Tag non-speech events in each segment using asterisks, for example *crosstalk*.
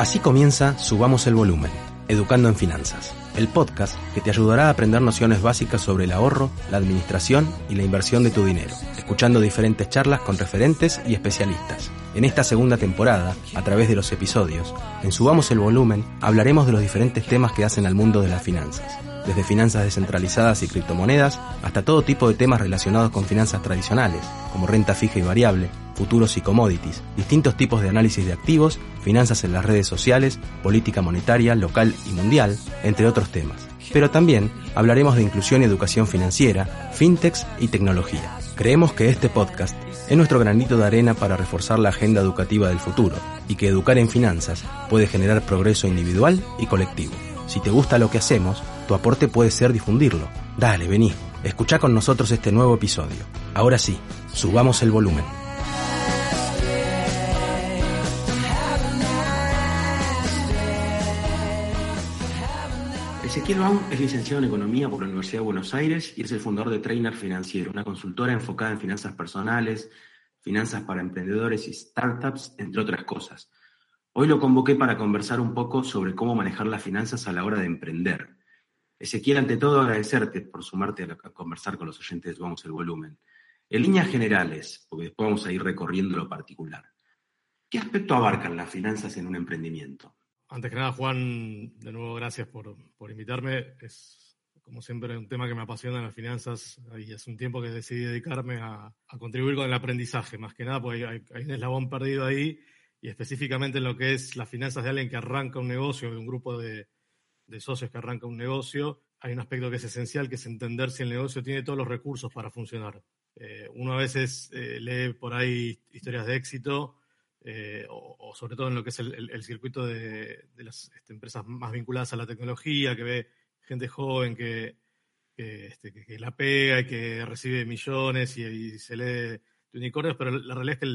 Así comienza Subamos el Volumen, Educando en Finanzas, el podcast que te ayudará a aprender nociones básicas sobre el ahorro, la administración y la inversión de tu dinero, escuchando diferentes charlas con referentes y especialistas. En esta segunda temporada, a través de los episodios, en Subamos el Volumen hablaremos de los diferentes temas que hacen al mundo de las finanzas desde finanzas descentralizadas y criptomonedas hasta todo tipo de temas relacionados con finanzas tradicionales, como renta fija y variable, futuros y commodities, distintos tipos de análisis de activos, finanzas en las redes sociales, política monetaria, local y mundial, entre otros temas. Pero también hablaremos de inclusión y educación financiera, fintechs y tecnología. Creemos que este podcast es nuestro granito de arena para reforzar la agenda educativa del futuro y que educar en finanzas puede generar progreso individual y colectivo. Si te gusta lo que hacemos, tu aporte puede ser difundirlo. Dale, vení, escucha con nosotros este nuevo episodio. Ahora sí, subamos el volumen. Ezequiel Baum es licenciado en Economía por la Universidad de Buenos Aires y es el fundador de Trainer Financiero, una consultora enfocada en finanzas personales, finanzas para emprendedores y startups, entre otras cosas. Hoy lo convoqué para conversar un poco sobre cómo manejar las finanzas a la hora de emprender. Ezequiel, ante todo, agradecerte por sumarte a, conversar con los oyentes Vamos el Volumen. En líneas generales, porque después vamos a ir recorriendo lo particular, ¿qué aspecto abarcan las finanzas en un emprendimiento? Antes que nada, Juan, de nuevo gracias por, invitarme. Es, como siempre, un tema que me apasiona las finanzas y hace un tiempo que decidí dedicarme a, contribuir con el aprendizaje, más que nada, porque hay, hay un eslabón perdido ahí y específicamente en lo que es las finanzas de alguien que arranca un negocio, de un grupo de, socios que arranca un negocio, hay un aspecto que es esencial, que es entender si el negocio tiene todos los recursos para funcionar. Eh, uno a veces eh, lee por ahí historias de éxito, eh, o, sobre todo en lo que es el, circuito de, las este, empresas más vinculadas a la tecnología, que ve gente joven que, este, la pega y que recibe millones y, se lee de unicornios, pero la realidad es que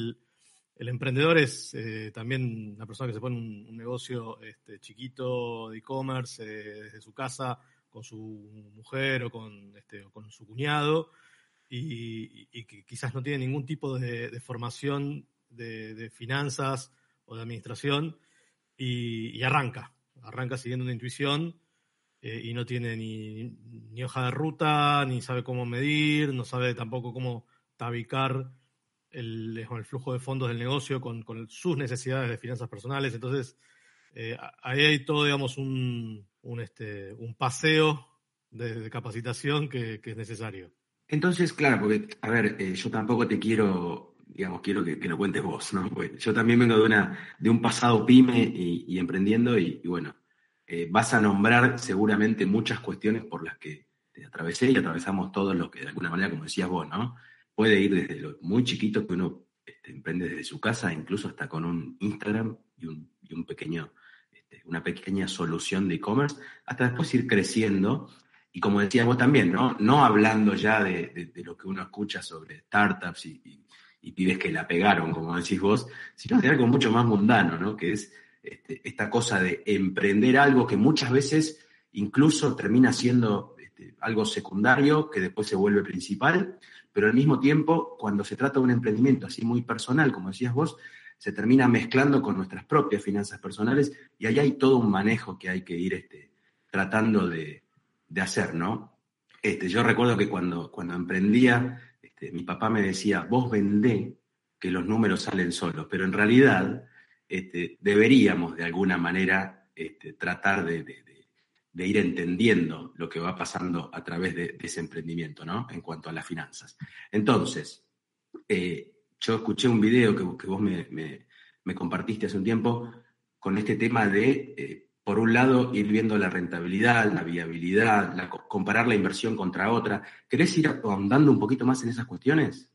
el, emprendedor es eh, también una persona que se pone un, negocio este, chiquito de e-commerce eh, desde su casa con su mujer o con, este, con su cuñado y, que quizás no tiene ningún tipo de, formación de, finanzas o de administración y, arranca, arranca siguiendo una intuición eh, y no tiene ni, hoja de ruta, ni sabe cómo medir, no sabe tampoco cómo tabicar el, el flujo de fondos del negocio con, sus necesidades de finanzas personales. Entonces, eh, ahí hay todo, digamos, un, este, un paseo de, capacitación que, es necesario. Entonces, claro, porque, a ver, eh, yo tampoco te quiero, digamos, quiero que, lo cuentes vos, ¿no? yo también vengo de, una, de un pasado pyme y, emprendiendo y, bueno, eh, vas a nombrar seguramente muchas cuestiones por las que te atravesé y atravesamos todos los que de alguna manera, como decías vos, ¿no? puede ir desde lo muy chiquito que uno este, emprende desde su casa, incluso hasta con un Instagram y un, pequeño, este, una pequeña solución de e-commerce, hasta después ir creciendo. Y como decías vos también, ¿no? No hablando ya de, lo que uno escucha sobre startups y, pibes que la pegaron, como decís vos, sino de algo mucho más mundano, ¿no? Que es este, esta cosa de emprender algo que muchas veces incluso termina siendo algo secundario que después se vuelve principal, pero al mismo tiempo, cuando se trata de un emprendimiento así muy personal, como decías vos, se termina mezclando con nuestras propias finanzas personales y ahí hay todo un manejo que hay que ir este, tratando de, hacer, ¿no? Este, yo recuerdo que cuando, cuando emprendía, este, mi papá me decía, vos vendé que los números salen solos, pero en realidad este, deberíamos de alguna manera este, tratar de, ir entendiendo lo que va pasando a través de, ese emprendimiento, ¿no? En cuanto a las finanzas. Entonces, eh, yo escuché un video que, vos me, compartiste hace un tiempo con este tema de, eh, por un lado, ir viendo la rentabilidad, la viabilidad, comparar la inversión contra otra. ¿Querés ir ahondando un poquito más en esas cuestiones?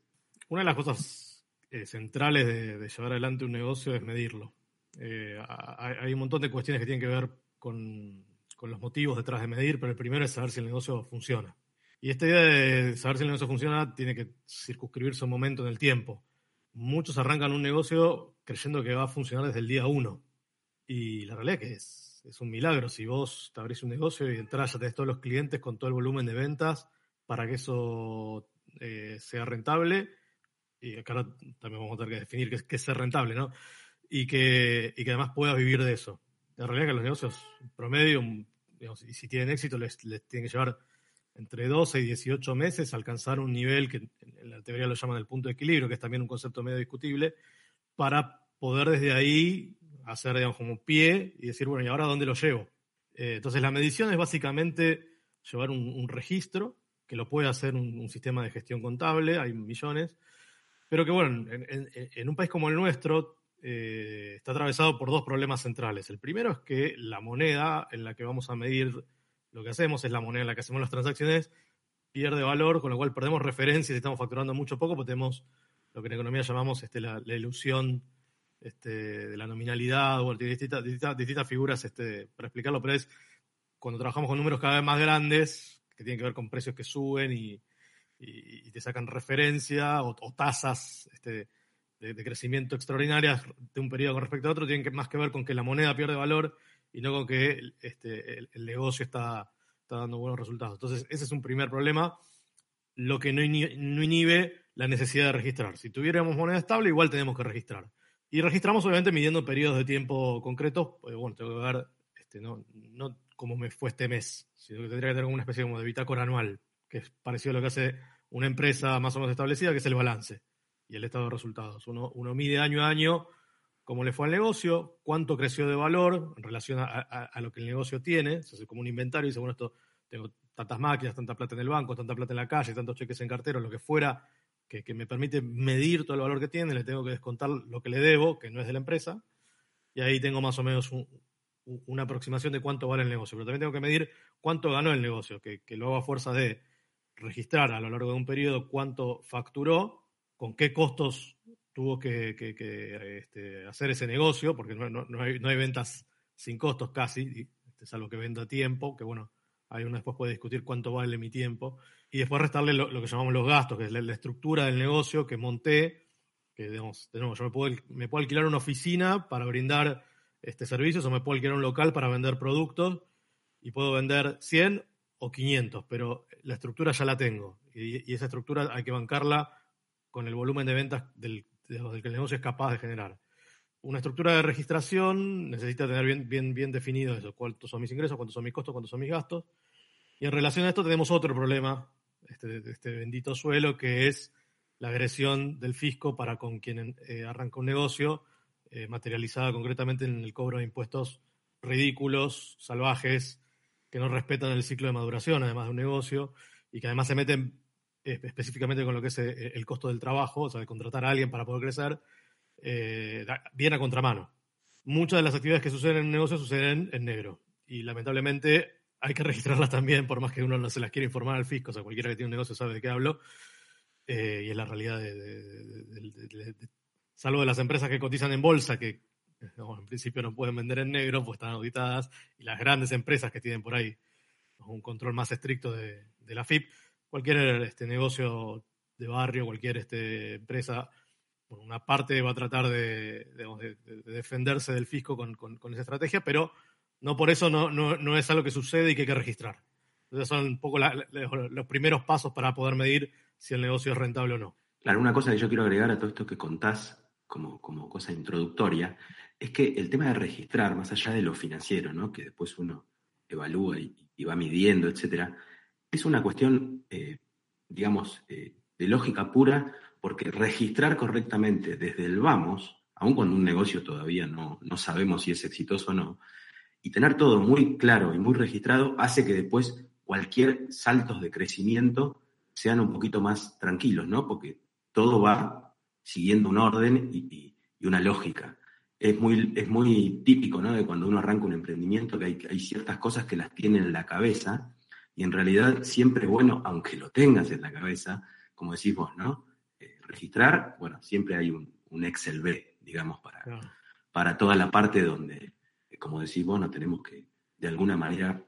Una de las cosas eh, centrales de, llevar adelante un negocio es medirlo. hay un montón de cuestiones que tienen que ver con con los motivos detrás de medir, pero el primero es saber si el negocio funciona. Y esta idea de saber si el negocio funciona tiene que circunscribirse un momento en el tiempo. Muchos arrancan un negocio creyendo que va a funcionar desde el día uno. Y la realidad es que es, es un milagro. Si vos te abrís un negocio y entras, ya tenés todos los clientes con todo el volumen de ventas para que eso eh, sea rentable. Y acá también vamos a tener que definir qué es, qué es ser rentable, ¿no? y que, y que además puedas vivir de eso. La realidad que los negocios promedio, y si tienen éxito, les, les tienen que llevar entre 12 y 18 meses alcanzar un nivel que en la teoría lo llaman el punto de equilibrio, que es también un concepto medio discutible, para poder desde ahí hacer, digamos, como pie y decir, bueno, ¿y ahora dónde lo llevo? Eh, entonces, la medición es básicamente llevar un, registro, que lo puede hacer un, sistema de gestión contable, hay millones, pero que, bueno, en, un país como el nuestro eh, está atravesado por dos problemas centrales. El primero es que la moneda en la que vamos a medir lo que hacemos es la moneda en la que hacemos las transacciones, pierde valor, con lo cual perdemos referencias y estamos facturando mucho poco, porque tenemos lo que en economía llamamos este, la, ilusión este, de la nominalidad o distintas, distintas, figuras este, para explicarlo, pero es cuando trabajamos con números cada vez más grandes, que tienen que ver con precios que suben y, te sacan referencia o, tasas este, de, crecimiento extraordinarias de un periodo con respecto a otro, tienen que, más que ver con que la moneda pierde valor y no con que este, el, negocio está, dando buenos resultados. Entonces, ese es un primer problema, lo que no inhibe, la necesidad de registrar. Si tuviéramos moneda estable, igual tenemos que registrar. Y registramos obviamente midiendo periodos de tiempo concretos, pues bueno, tengo que ver este, no, no cómo me fue este mes, sino que tendría que tener una especie como de bitácora anual, que es parecido a lo que hace una empresa más o menos establecida, que es el balance y el estado de resultados. Uno, uno mide año a año cómo le fue al negocio, cuánto creció de valor en relación a, lo que el negocio tiene, se hace como un inventario y dice, bueno, esto tengo tantas máquinas, tanta plata en el banco, tanta plata en la calle, tantos cheques en cartero, lo que fuera, que, me permite medir todo el valor que tiene, le tengo que descontar lo que le debo, que no es de la empresa, y ahí tengo más o menos una aproximación de cuánto vale el negocio, pero también tengo que medir cuánto ganó el negocio, que, lo hago a fuerza de registrar a lo largo de un periodo cuánto facturó, con qué costos tuvo que, este, hacer ese negocio, porque no, hay, ventas sin costos casi, este, salvo que venda tiempo, que bueno, ahí uno después puede discutir cuánto vale mi tiempo, y después restarle lo, que llamamos los gastos, que es la, estructura del negocio que monté, que digamos, de nuevo, yo me puedo, me puedo alquilar una oficina para brindar este, servicios o me puedo alquilar un local para vender productos y puedo vender 100 o 500, pero la estructura ya la tengo y, y esa estructura hay que bancarla con el volumen de ventas del, del que el negocio es capaz de generar. Una estructura de registración necesita tener bien, bien, bien definido eso, cuántos son mis ingresos, cuántos son mis costos, cuántos son mis gastos. Y en relación a esto tenemos otro problema, este, este bendito suelo, que es la agresión del fisco para con quien eh, arranca un negocio, eh, materializada concretamente en el cobro de impuestos ridículos, salvajes, que no respetan el ciclo de maduración, además de un negocio, y que además se meten específicamente con lo que es eh, el costo del trabajo, o sea, de contratar a alguien para poder crecer, eh, viene a contramano. Muchas de las actividades que suceden en un negocio suceden en negro y lamentablemente hay que registrarlas también, por más que uno no se las quiera informar al fisco, o sea, cualquiera que tiene un negocio sabe de qué hablo, eh, y es la realidad de, salvo de las empresas que cotizan en bolsa, que en principio no pueden vender en negro, pues están auditadas, y las grandes empresas que tienen por ahí un control más estricto de, la FIP, cualquier este, negocio de barrio, cualquier este, empresa, por una parte va a tratar de, defenderse del fisco con, esa estrategia, pero no por eso no, no, es algo que sucede y que hay que registrar. Entonces son un poco los primeros pasos para poder medir si el negocio es rentable o no. Claro, una cosa que yo quiero agregar a todo esto que contás como, como cosa introductoria, es que el tema de registrar, más allá de lo financiero, ¿no? que después uno evalúa y, y va midiendo, etcétera, es una cuestión, eh, digamos, eh, de lógica pura, porque registrar correctamente desde el vamos, aun cuando un negocio todavía no, no sabemos si es exitoso o no, y tener todo muy claro y muy registrado hace que después cualquier saltos de crecimiento sean un poquito más tranquilos, ¿no? Porque todo va siguiendo un orden y, una lógica. Es muy, es muy típico, ¿no? De cuando uno arranca un emprendimiento, que hay, hay ciertas cosas que las tiene en la cabeza y en realidad siempre es bueno, aunque lo tengas en la cabeza, como decís vos, ¿no? Eh, registrar, bueno, siempre hay un, Excel B, digamos, para, para toda la parte donde, como decís vos, no tenemos que, de alguna manera,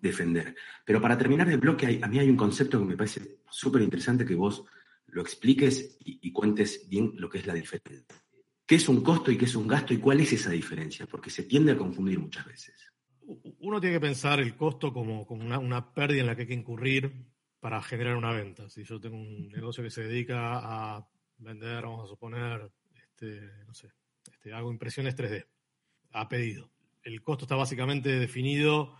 defender. Pero para terminar el bloque, a mí hay un concepto que me parece súper interesante que vos lo expliques y, cuentes bien lo que es la diferencia. ¿Qué es un costo y qué es un gasto y cuál es esa diferencia? Porque se tiende a confundir muchas veces uno tiene que pensar el costo como, una, pérdida en la que hay que incurrir para generar una venta. Si yo tengo un negocio que se dedica a vender, vamos a suponer, este, no sé, Este, hago impresiones 3D a pedido. El costo está básicamente definido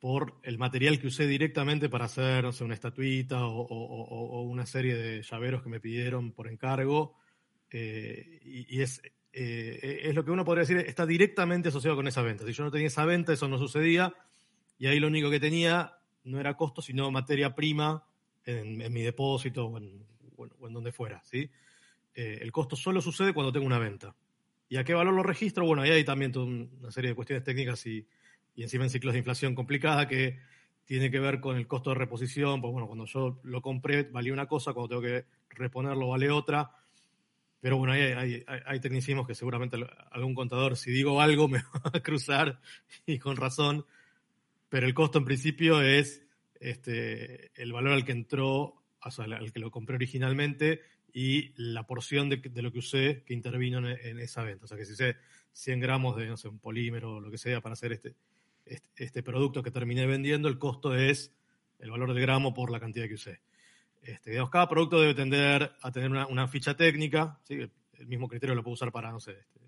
por el material que usé directamente para hacer, no sé, una estatuita o, una serie de llaveros que me pidieron por encargo. Eh, y, es, eh, es lo que uno podría decir, está directamente asociado con esa venta. Si yo no tenía esa venta, eso no sucedía. Y ahí lo único que tenía no era costo, sino materia prima en, mi depósito o en, donde fuera. ¿sí? Eh, el costo solo sucede cuando tengo una venta. ¿Y a qué valor lo registro? Bueno, ahí hay también una serie de cuestiones técnicas y, y encima en ciclos de inflación complicada que tiene que ver con el costo de reposición. Pues bueno, cuando yo lo compré valía una cosa, cuando tengo que reponerlo vale otra. Pero bueno, hay, hay, tecnicismos que seguramente algún contador, si digo algo, *laughs* me va a cruzar y con razón. Pero el costo en principio es este, el valor al que entró, o sea, al que lo compré originalmente y la porción de, lo que usé que intervino en, esa venta. O sea, que si usé 100 gramos de, no sé, un polímero o lo que sea para hacer este, este, este, producto que terminé vendiendo, el costo es el valor del gramo por la cantidad que usé. Este, digamos, cada producto debe tender a tener una, ficha técnica, ¿sí? el mismo criterio lo puedo usar para, no sé, este,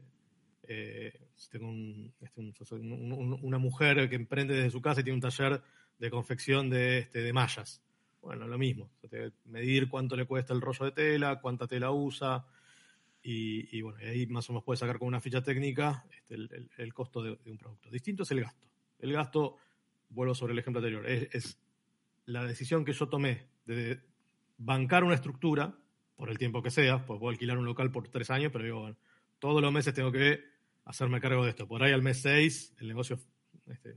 eh, tengo este, una mujer que emprende desde su casa y tiene un taller de confección de, este, de mallas. Bueno, lo mismo, medir cuánto le cuesta el rollo de tela, cuánta tela usa, y, bueno, ahí más o menos puede sacar con una ficha técnica este, el, costo de, un producto. Distinto es el gasto. El gasto, vuelvo sobre el ejemplo anterior, es, la decisión que yo tomé de bancar una estructura, por el tiempo que sea, pues puedo alquilar un local por tres años, pero digo, bueno, todos los meses tengo que hacerme cargo de esto. Por ahí al mes seis el negocio este,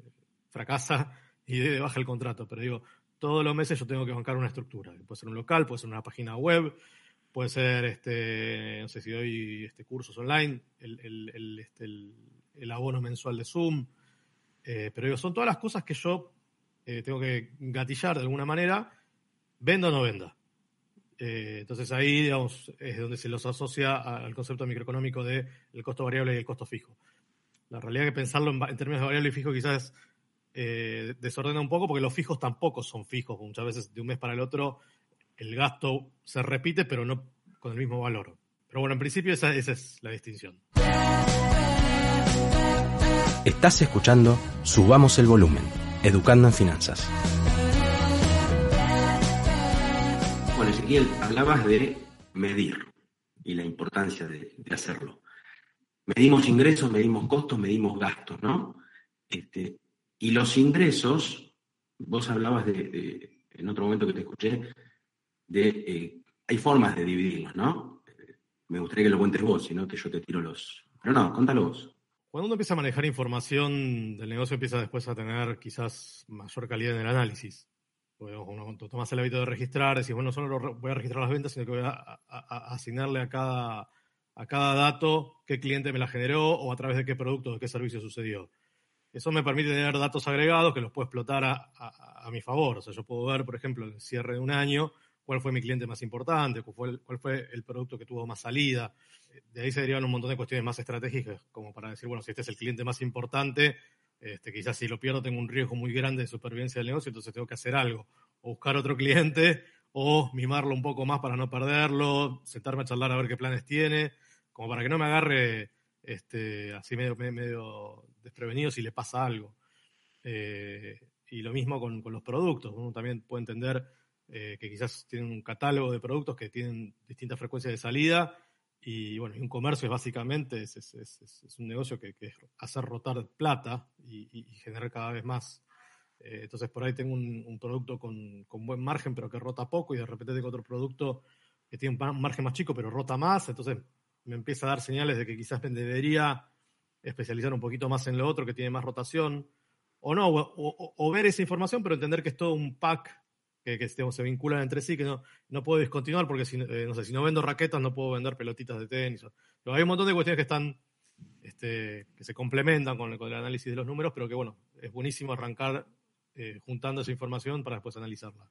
fracasa y baja el contrato, pero digo, todos los meses yo tengo que bancar una estructura. Puede ser un local, puede ser una página web, puede ser, este, no sé si doy este, cursos online, el, el, este, el abono mensual de Zoom. Eh, pero digo, son todas las cosas que yo eh, tengo que gatillar de alguna manera, venda o no venda. Eh, entonces ahí, digamos, es donde se los asocia al concepto microeconómico de el costo variable y el costo fijo. La realidad es que pensarlo en, en términos de variable y fijo quizás eh, desordena un poco porque los fijos tampoco son fijos. Muchas veces de un mes para el otro el gasto se repite, pero no con el mismo valor. Pero bueno, en principio esa, es la distinción. Estás escuchando Subamos el Volumen, Educando en Finanzas. Bueno, Ezequiel, hablabas de medir y la importancia de, de hacerlo. Medimos ingresos, medimos costos, medimos gastos, ¿no? Este, y los ingresos, vos hablabas de, en otro momento que te escuché, de eh, hay formas de dividirlos, ¿no? Me gustaría que lo cuentes vos, sino que yo te tiro los. Pero no, contalo vos. Cuando uno empieza a manejar información del negocio, empieza después a tener quizás mayor calidad en el análisis. Uno tomas el hábito de registrar, decís, bueno, no solo voy a registrar las ventas, sino que voy a, asignarle a cada, a cada dato qué cliente me la generó o a través de qué producto, de qué servicio sucedió. Eso me permite tener datos agregados que los puedo explotar a, mi favor. O sea, yo puedo ver, por ejemplo, en el cierre de un año, cuál fue mi cliente más importante, cuál fue, el, cuál fue el producto que tuvo más salida. De ahí se derivan un montón de cuestiones más estratégicas, como para decir, bueno, si este es el cliente más importante, este, quizás si lo pierdo tengo un riesgo muy grande de supervivencia del negocio, entonces tengo que hacer algo. O buscar otro cliente, o mimarlo un poco más para no perderlo, sentarme a charlar a ver qué planes tiene, como para que no me agarre este, así medio, medio desprevenido si le pasa algo. Eh, y lo mismo con, los productos. Uno también puede entender eh, que quizás tienen un catálogo de productos que tienen distintas frecuencias de salida. Y bueno, un comercio es básicamente es, un negocio que, es hacer rotar plata y, generar cada vez más. Eh, entonces por ahí tengo un, producto con, con, buen margen pero que rota poco y de repente tengo otro producto que tiene un margen más chico pero rota más. Entonces me empieza a dar señales de que quizás me debería especializar un poquito más en lo otro que tiene más rotación, o no, o, ver esa información, pero entender que es todo un pack que, se vinculan entre sí, que no, no puedo discontinuar porque si, eh, no sé, si no vendo raquetas no puedo vender pelotitas de tenis. Hay un montón de cuestiones que están, este, que se complementan con, el análisis de los números, pero que bueno, es buenísimo arrancar eh, juntando esa información para después analizarla.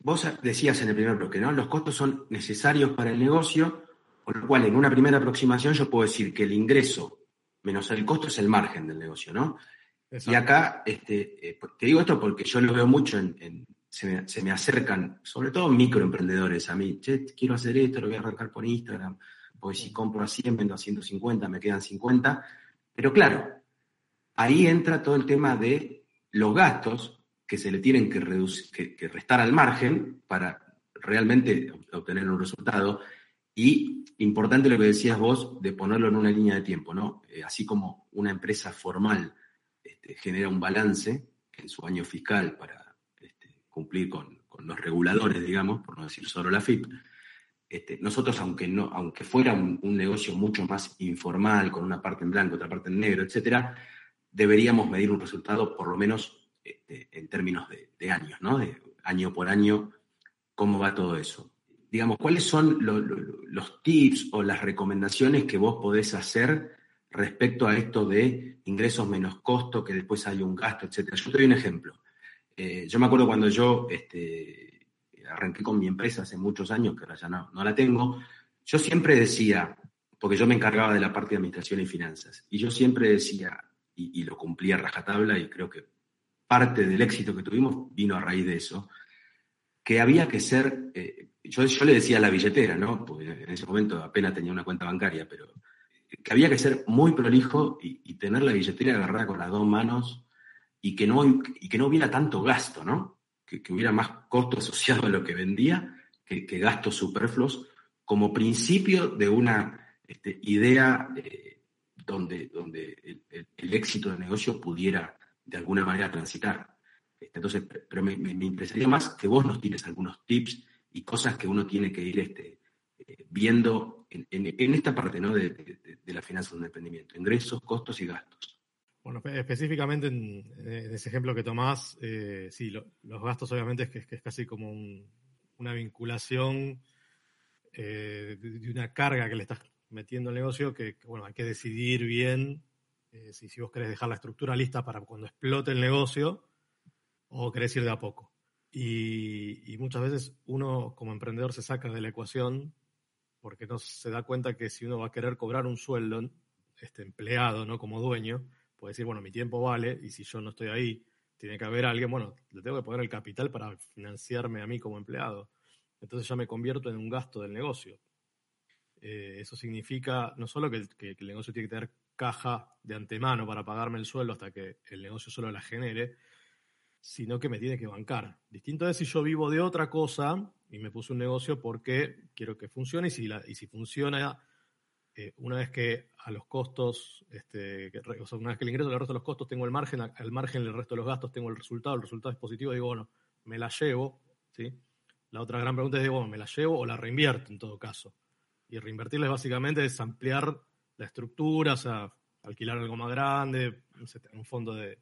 Vos decías en el primer bloque, ¿no? Los costos son necesarios para el negocio, con lo cual en una primera aproximación yo puedo decir que el ingreso menos el costo es el margen del negocio, ¿no? Y acá, este, eh, te digo esto porque yo lo veo mucho en, se, me, acercan, sobre todo microemprendedores a mí, che, quiero hacer esto, lo voy a arrancar por Instagram, porque si compro a 100, vendo a 150, me quedan 50. Pero claro, ahí entra todo el tema de los gastos que se le tienen que, reducir, que, restar al margen para realmente obtener un resultado. Y importante lo que decías vos de ponerlo en una línea de tiempo, ¿no? Eh, así como una empresa formal este, genera un balance en su año fiscal para este, cumplir con, los reguladores, digamos, por no decir solo la FIP, este, nosotros, aunque, no, aunque fuera un, negocio mucho más informal, con una parte en blanco, otra parte en negro, etcétera, deberíamos medir un resultado por lo menos en términos de, años, ¿no? De año por año, cómo va todo eso. Digamos, ¿cuáles son los tips o las recomendaciones que vos podés hacer respecto a esto de ingresos menos costo, que después hay un gasto, etcétera? Yo te doy un ejemplo. Eh, yo me acuerdo cuando yo este, arranqué con mi empresa hace muchos años, que ahora ya no, no la tengo, yo siempre decía, porque yo me encargaba de la parte de administración y finanzas, y yo siempre decía, y, lo cumplía a rajatabla, y creo que parte del éxito que tuvimos vino a raíz de eso, que había que ser, eh, yo, le decía a la billetera, ¿no? Porque en ese momento apenas tenía una cuenta bancaria, pero que había que ser muy prolijo y, tener la billetera agarrada con las dos manos y que no, y que no hubiera tanto gasto, ¿no? Que, hubiera más costo asociado a lo que vendía que, gastos superfluos como principio de una este, idea eh, donde, donde el, éxito del negocio pudiera de alguna manera transitar. Este, entonces, pero me, interesaría más que vos nos tienes algunos tips y cosas que uno tiene que ir este, eh, viendo en, esta parte ¿no? de, de la finanza del emprendimiento, ingresos, costos y gastos. Bueno, específicamente en, ese ejemplo que tomás, eh, sí, los gastos obviamente es que, es, casi como una vinculación eh, de, una carga que le estás metiendo al negocio que, bueno, hay que decidir bien eh, si, si, vos querés dejar la estructura lista para cuando explote el negocio o querés ir de a poco. Y, muchas veces uno como emprendedor se saca de la ecuación porque no se da cuenta que si uno va a querer cobrar un sueldo, este empleado, ¿no? Como dueño, puede decir, bueno, mi tiempo vale y si yo no estoy ahí, tiene que haber alguien, bueno, le tengo que poner el capital para financiarme a mí como empleado. Entonces ya me convierto en un gasto del negocio. Eh, eso significa no solo que el, negocio tiene que tener caja de antemano para pagarme el sueldo hasta que el negocio solo la genere, sino que me tiene que bancar. Distinto es si yo vivo de otra cosa y me puse un negocio porque quiero que funcione y si, la, y si funciona eh, una vez que a los costos, este, o sea, una vez que el ingreso resto de los costos tengo el margen, al margen del resto de los gastos tengo el resultado, el resultado es positivo, digo, bueno, me la llevo, ¿sí? La otra gran pregunta es, digo, bueno, ¿me la llevo o la reinvierto en todo caso? Y reinvertirles básicamente es ampliar la estructura, o sea, alquilar algo más grande, un fondo de,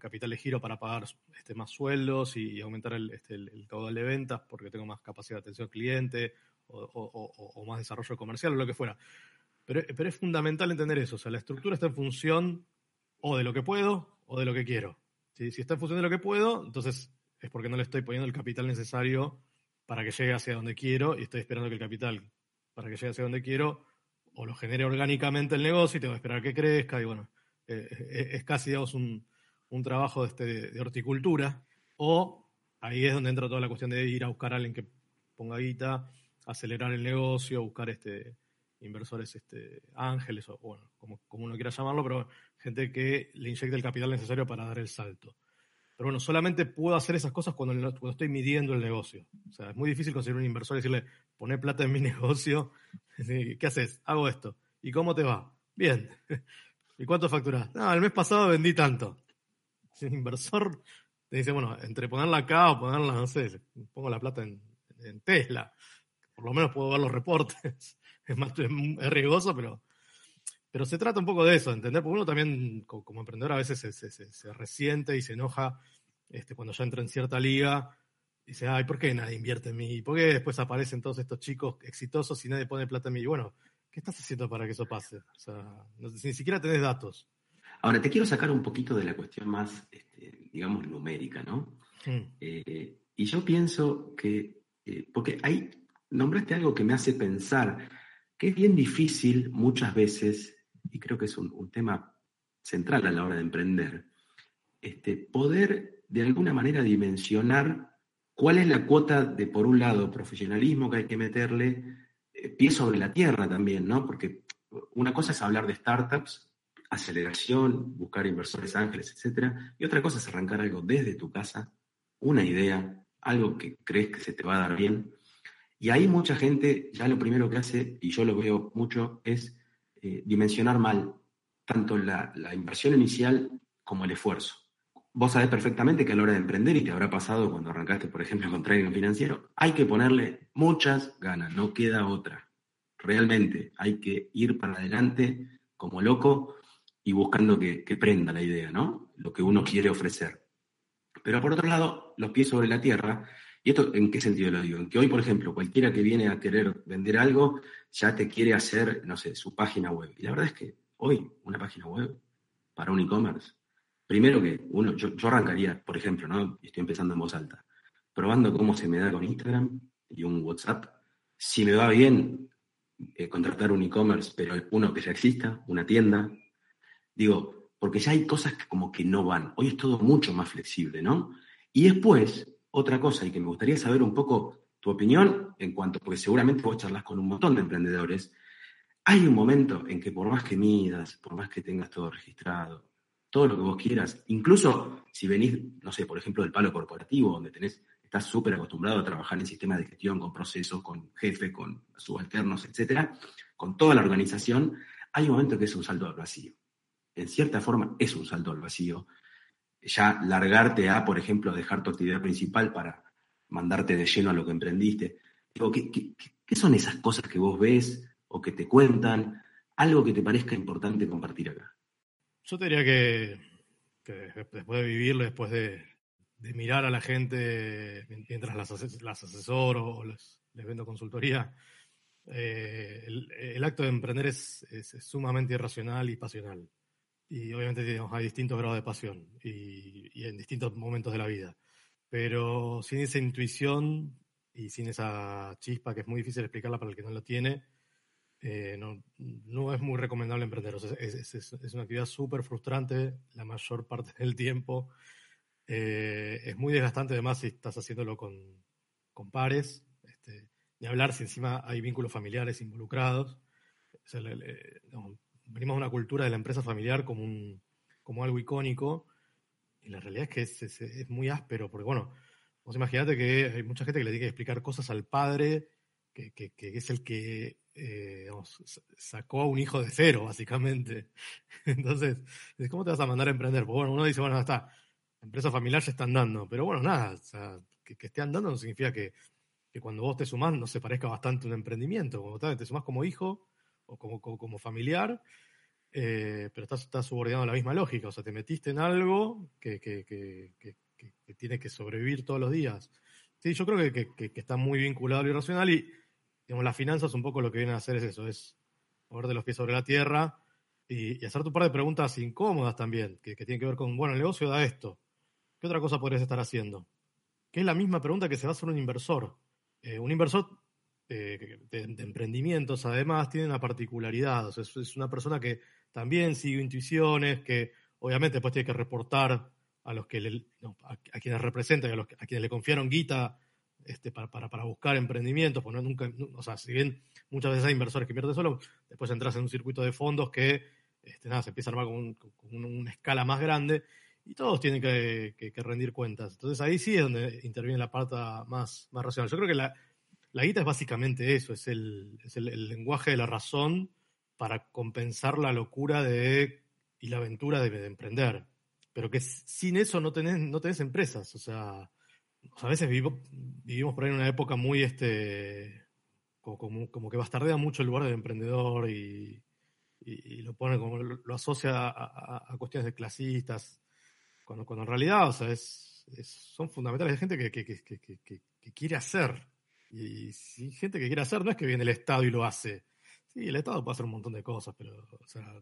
capital de giro para pagar este, más sueldos y, aumentar el, este, el, caudal de ventas porque tengo más capacidad de atención al cliente o, más desarrollo comercial o lo que fuera. Pero, pero, es fundamental entender eso. O sea, la estructura está en función o de lo que puedo o de lo que quiero. Si está en función de lo que puedo, entonces es porque no le estoy poniendo el capital necesario para que llegue hacia donde quiero y estoy esperando que el capital para que llegue hacia donde quiero o lo genere orgánicamente el negocio y tengo que esperar que crezca y bueno, eh, eh, es casi digamos, un, un trabajo de, este, de horticultura o ahí es donde entra toda la cuestión de ir a buscar a alguien que ponga guita acelerar el negocio, buscar este, inversores este, ángeles, o bueno, como, como uno quiera llamarlo, pero gente que le inyecte el capital necesario para dar el salto. Pero bueno, solamente puedo hacer esas cosas cuando, cuando estoy midiendo el negocio. O sea, es muy difícil conseguir un inversor y decirle, poné plata en mi *laughs* negocio. ¿Qué haces? Hago esto. ¿Y cómo te va? Bien. *laughs* ¿Y cuánto facturás? No, el mes pasado vendí tanto. *laughs* Un inversor te dice, bueno, entre ponerla acá o ponerla, no sé, pongo la plata en, Tesla por lo menos puedo ver los reportes. *laughs* Es más es riesgoso, pero, pero se trata un poco de eso, entender, porque uno también como, emprendedor a veces se, se, se, resiente y se enoja este, cuando ya entra en cierta liga y dice, ay, ¿por qué nadie invierte en mí? ¿Por qué después aparecen todos estos chicos exitosos y nadie pone plata en mí? Y bueno, ¿qué estás haciendo para que eso pase? O sea, ni siquiera tenés datos. Ahora, te quiero sacar un poquito de la cuestión más, este, digamos, numérica, ¿no? Hmm. Eh, y yo pienso que, eh, porque hay nombraste algo que me hace pensar que es bien difícil muchas veces, y creo que es un, tema central a la hora de emprender, este, poder de alguna manera dimensionar cuál es la cuota de, por un lado, profesionalismo que hay que meterle, eh, pie sobre la tierra también, ¿no? Porque una cosa es hablar de startups, aceleración, buscar inversores ángeles, etcétera, y otra cosa es arrancar algo desde tu casa, una idea, algo que crees que se te va a dar bien. Y ahí mucha gente ya lo primero que hace, y yo lo veo mucho, es eh, dimensionar mal tanto la, la inversión inicial como el esfuerzo. Vos sabés perfectamente que a la hora de emprender, y te habrá pasado cuando arrancaste, por ejemplo, con trading financiero, hay que ponerle muchas ganas, no queda otra. Realmente hay que ir para adelante como loco y buscando que, que prenda la idea, ¿no? Lo que uno quiere ofrecer. Pero por otro lado, los pies sobre la tierra, ¿y esto en qué sentido lo digo? En que hoy, por ejemplo, cualquiera que viene a querer vender algo ya te quiere hacer, no sé, su página web. Y la verdad es que hoy una página web para un e-commerce, primero que uno, yo, arrancaría, por ejemplo, ¿no? Estoy empezando en voz alta, probando cómo se me da con Instagram y un WhatsApp. Si me va bien, eh, contratar un e-commerce, pero uno que ya exista, una tienda. Digo, porque ya hay cosas que como que no van. Hoy es todo mucho más flexible, ¿no? Y después, otra cosa, y que me gustaría saber un poco tu opinión en cuanto, porque seguramente vos charlas con un montón de emprendedores, hay un momento en que por más que midas, por más que tengas todo registrado, todo lo que vos quieras, incluso si venís, no sé, por ejemplo, del palo corporativo, donde tenés, estás súper acostumbrado a trabajar en sistemas de gestión, con procesos, con jefes, con subalternos, etcétera, con toda la organización, hay un momento que es un salto al vacío en cierta forma es un salto al vacío. Ya largarte a, por ejemplo, dejar tu actividad principal para mandarte de lleno a lo que emprendiste. ¿qué, son esas cosas que vos ves o que te cuentan? Algo que te parezca importante compartir acá. Yo te diría que, después de vivirlo, después de, mirar a la gente mientras las, asesoro o les, vendo consultoría, eh, el, acto de emprender es, sumamente irracional y pasional y obviamente hay distintos grados de pasión y, en distintos momentos de la vida. Pero sin esa intuición y sin esa chispa que es muy difícil explicarla para el que no lo tiene, eh, no, no, es muy recomendable emprender. es, es, es, una actividad súper frustrante la mayor parte del tiempo. Eh, es muy desgastante además si estás haciéndolo con, con pares. Este, ni hablar si encima hay vínculos familiares involucrados. O sea, venimos de una cultura de la empresa familiar como, un, como algo icónico, y la realidad es que es, es, muy áspero, porque bueno, vos imaginate que hay mucha gente que le tiene que explicar cosas al padre, que, que, que es el que eh, sacó a un hijo de cero, básicamente. *laughs* Entonces, ¿cómo te vas a mandar a emprender? Pues bueno, uno dice, bueno, está, la empresa familiar ya está andando, pero bueno, nada, o sea, que, esté andando no significa que, que cuando vos te sumás no se parezca bastante un emprendimiento. Cuando te sumás como hijo, o como, como, familiar, eh, pero estás, estás, subordinado a la misma lógica. O sea, te metiste en algo que, que, que, tiene que sobrevivir todos los días. Sí, yo creo que, está muy vinculado a lo irracional y digamos, las finanzas un poco lo que vienen a hacer es eso, es de los pies sobre la tierra y, y hacerte un par de preguntas incómodas también, que, tienen que ver con, bueno, el negocio da esto. ¿Qué otra cosa podrías estar haciendo? Que es la misma pregunta que se va a hacer un inversor. Eh, un inversor eh, de, emprendimientos, además, tiene una particularidad. es, una persona que también sigue intuiciones, que obviamente después tiene que reportar a los que a, quienes representan, a, los, a quienes le confiaron guita este, para, para, buscar emprendimientos, pues nunca, o sea, si bien muchas veces hay inversores que pierden solo, después entras en un circuito de fondos que este, nada, se empieza a armar con, una escala más grande y todos tienen que, que, rendir cuentas. Entonces ahí sí es donde interviene la parte más, más racional. Yo creo que la, la guita es básicamente eso, es el, lenguaje de la razón para compensar la locura de, y la aventura de, emprender. Pero que sin eso no tenés, no tenés empresas. O sea, a veces vivimos por ahí en una época muy, este, como, como, que bastardea mucho el lugar del emprendedor y, lo pone como, lo, asocia a, cuestiones de clasistas, cuando, cuando en realidad, o sea, es, son fundamentales. Hay gente que, que quiere hacer, y si gente que quiere hacer, no es que viene el Estado y lo hace. Sí, el Estado puede hacer un montón de cosas, pero o sea,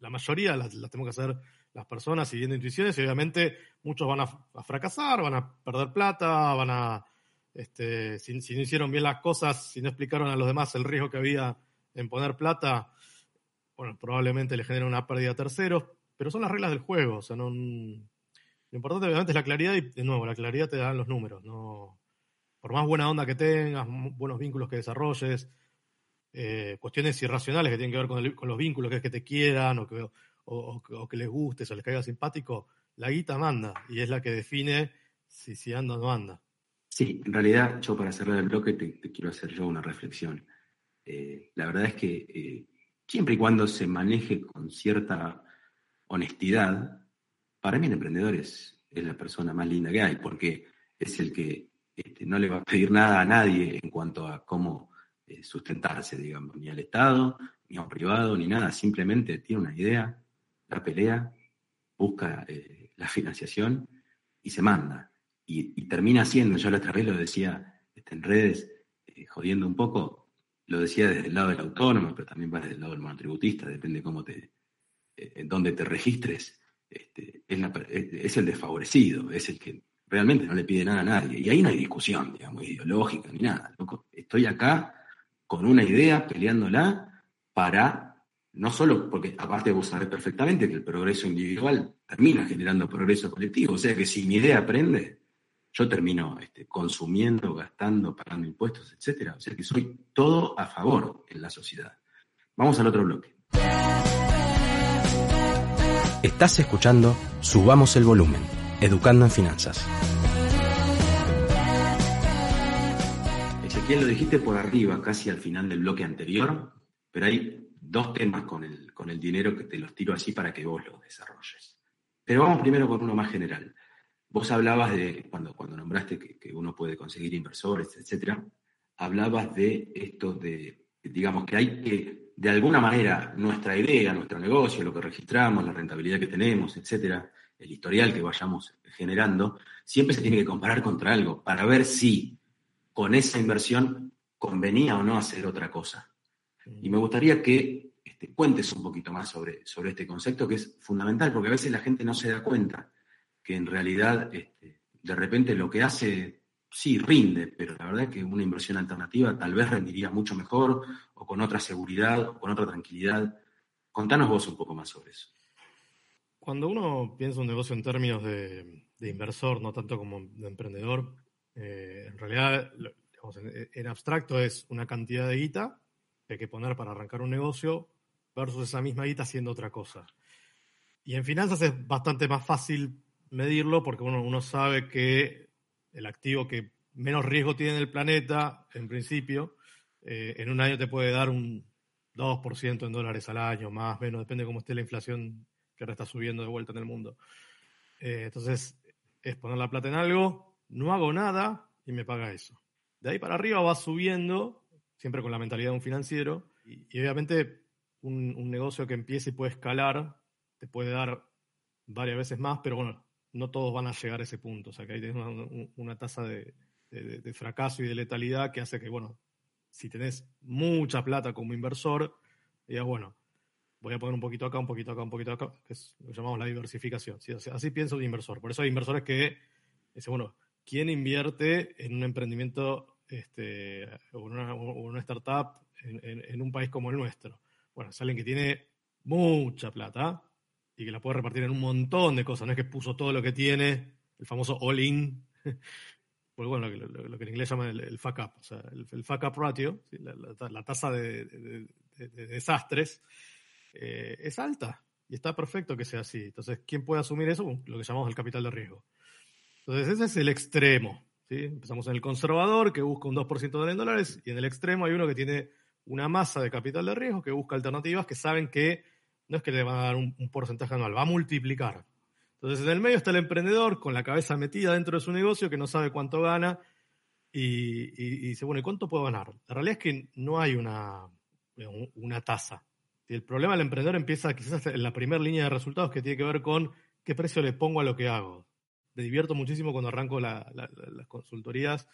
la mayoría las, tenemos que hacer las personas siguiendo intuiciones y obviamente muchos van a, fracasar, van a perder plata, van a, este, si, no hicieron bien las cosas, si no explicaron a los demás el riesgo que había en poner plata, bueno, probablemente le genera una pérdida a terceros, pero son las reglas del juego, o sea, no, lo importante obviamente es la claridad y de nuevo, la claridad te dan los números, no por más buena onda que tengas, buenos vínculos que desarrolles, eh, cuestiones irracionales que tienen que ver con, los vínculos, que es que te quieran o que, les gustes o les caiga simpático, la guita manda y es la que define si, si anda o no anda. Sí, en realidad yo para cerrar el bloque te, quiero hacer yo una reflexión. Eh, la verdad es que eh, siempre y cuando se maneje con cierta honestidad, para mí el emprendedor es, la persona más linda que hay, porque es el que este, no le va a pedir nada a nadie en cuanto a cómo eh, sustentarse, digamos, ni al Estado, ni a un privado, ni nada, simplemente tiene una idea, la pelea, busca la financiación y se manda. Y, termina siendo, yo la otra vez lo decía este, en redes, eh, jodiendo un poco, lo decía desde el lado del autónomo, pero también va desde el lado del monotributista, depende cómo te, eh, en dónde te registres, este, es, el desfavorecido, es el que realmente no le pide nada a nadie. Y ahí no hay discusión, digamos, ideológica ni nada. Estoy acá con una idea, peleándola para, no solo porque aparte vos sabés perfectamente que el progreso individual termina generando progreso colectivo, o sea que si mi idea aprende, yo termino este, consumiendo, gastando, pagando impuestos, etcétera. O sea que soy todo a favor en la sociedad. Vamos al otro bloque. Estás escuchando Subamos el Volumen, Educando en Finanzas. Ezequiel, lo dijiste por arriba, casi al final del bloque anterior, pero hay dos temas con el, con el dinero que te los tiro así para que vos los desarrolles. Pero vamos primero con uno más general. Vos hablabas de, cuando, cuando nombraste que, uno puede conseguir inversores, etcétera, hablabas de esto de, digamos, que hay que, de alguna manera, nuestra idea, nuestro negocio, lo que registramos, la rentabilidad que tenemos, etcétera, el historial que vayamos generando, siempre se tiene que comparar contra algo para ver si con esa inversión convenía o no hacer otra cosa. Y me gustaría que este, cuentes un poquito más sobre, sobre este concepto que es fundamental, porque a veces la gente no se da cuenta que en realidad este, de repente lo que hace sí rinde, pero la verdad es que una inversión alternativa tal vez rendiría mucho mejor o con otra seguridad o con otra tranquilidad. Contanos vos un poco más sobre eso. Cuando uno piensa un negocio en términos de, inversor, no tanto como de emprendedor, eh, en realidad, en, abstracto es una cantidad de guita que hay que poner para arrancar un negocio versus esa misma guita haciendo otra cosa. Y en finanzas es bastante más fácil medirlo porque uno, uno sabe que el activo que menos riesgo tiene en el planeta, en principio, eh, en un año te puede dar un 2% en dólares al año, más, menos, depende de cómo esté la inflación que ahora está subiendo de vuelta en el mundo. Eh, entonces, es poner la plata en algo, no hago nada y me paga eso. De ahí para arriba va subiendo, siempre con la mentalidad de un financiero, y, obviamente un, un, negocio que empiece y puede escalar, te puede dar varias veces más, pero bueno, no todos van a llegar a ese punto. O sea, que ahí tenés una, tasa de, fracaso y de letalidad que hace que, bueno, si tenés mucha plata como inversor, digas, bueno, voy a poner un poquito acá, un poquito acá, un poquito acá, que es lo que llamamos la diversificación. así piensa un inversor. Por eso hay inversores que dicen, bueno, ¿quién invierte en un emprendimiento este, o, una, una startup en, en, un país como el nuestro? Bueno, es alguien que tiene mucha plata, y que la puede repartir en un montón de cosas. No es que puso todo lo que tiene, el famoso all-in, *laughs* bueno, lo, que en inglés llaman el, fuck up, o sea, el, up ratio, la, tasa de, desastres, eh, es alta y está perfecto que sea así. Entonces, ¿quién puede asumir eso? lo que llamamos el capital de riesgo. Entonces, ese es el extremo. ¿sí? Empezamos en el conservador, que busca un 2% de dólares, y en el extremo hay uno que tiene una masa de capital de riesgo, que busca alternativas que saben que no es que le va a dar un, porcentaje anual, va a multiplicar. Entonces, en el medio está el emprendedor con la cabeza metida dentro de su negocio que no sabe cuánto gana y, dice, bueno, ¿y cuánto puedo ganar? La realidad es que no hay una, una tasa. El problema del emprendedor empieza quizás en la primera línea de resultados que tiene que ver con qué precio le pongo a lo que hago. Me divierto muchísimo cuando arranco las consultorías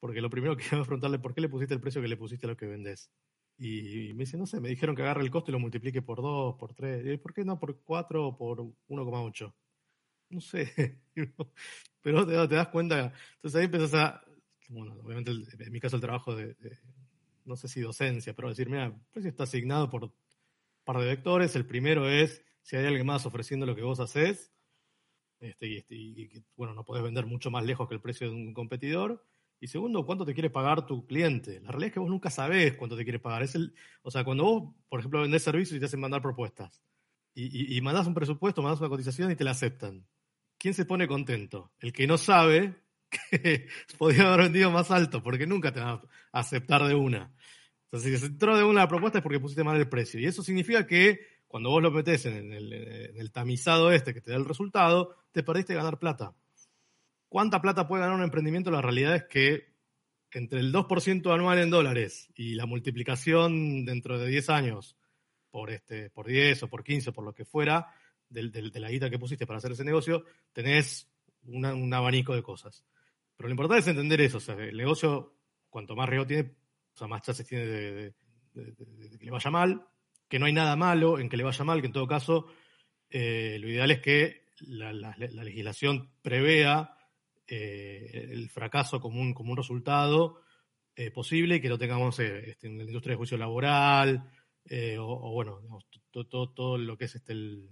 porque lo primero que *laughs* quiero es preguntarle por qué le pusiste el precio que le pusiste a lo que vendes. Y me dice, no sé, me dijeron que agarre el costo y lo multiplique por 2, por 3. ¿Por qué no por 4 o por 1,8? *laughs* No sé. *laughs* Pero te, das cuenta. Entonces ahí empiezas a, bueno, obviamente en mi caso el trabajo de, no sé si docencia, pero decir, mira, pues está asignado por par de vectores. El primero es si hay alguien más ofreciendo lo que vos haces. Este, y, este, y, bueno, no podés vender mucho más lejos que el precio de un competidor. Y segundo, cuánto te quiere pagar tu cliente. La realidad es que vos nunca sabés cuánto te quiere pagar. Es el, o sea, cuando vos, por ejemplo, vendés servicios y te hacen mandar propuestas, y, y, mandás un presupuesto, mandás una cotización y te la aceptan. ¿Quién se pone contento? El que no sabe *laughs* que podía haber vendido más alto, porque nunca te va a aceptar de una. Entonces, si se entró de una propuesta es porque pusiste mal el precio. Y eso significa que cuando vos lo metés en el, tamizado este que te da el resultado, te perdiste ganar plata. ¿Cuánta plata puede ganar un emprendimiento? La realidad es que entre el 2% anual en dólares y la multiplicación dentro de 10 años por, este, por 10 o por 15 o por lo que fuera de, la guita que pusiste para hacer ese negocio, tenés un abanico de cosas. Pero lo importante es entender eso. O sea, el negocio, cuanto más riesgo tiene, o sea, más chances tiene de, que le vaya mal, que no hay nada malo en que le vaya mal, que en todo caso eh, lo ideal es que la legislación prevea eh, el fracaso como un, como un resultado eh, posible y que lo tengamos este, en la industria de juicio laboral o, bueno, todo, todo, lo que es este, el,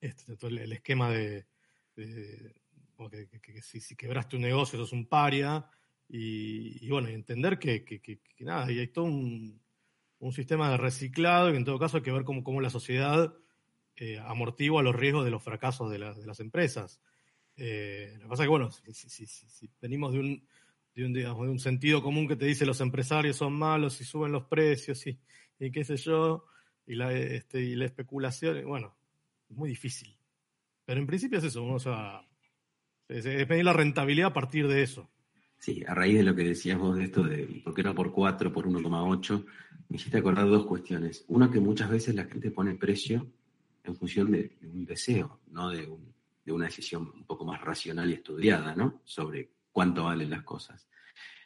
este, el esquema de, que, si, quebraste un negocio sos un paria y, bueno, entender que, nada, hay todo un, sistema de reciclado y en todo caso hay que ver cómo, cómo la sociedad amortigua los riesgos de los fracasos de, de las empresas. Eh, lo que pasa es que, bueno, si, venimos de un, de un, sentido común que te dice los empresarios son malos y suben los precios y, y qué sé yo, y la, este, y la especulación, bueno, es muy difícil. Pero en principio es eso, o sea, es, pedir la rentabilidad a partir de eso. Sí, a raíz de lo que decías vos de esto de por qué no por 4, por 1,8, me hiciste acordar dos cuestiones. Una que muchas veces la gente pone precio en función de un deseo, no de un, de una decisión un poco más racional y estudiada, ¿no? Sobre cuánto valen las cosas.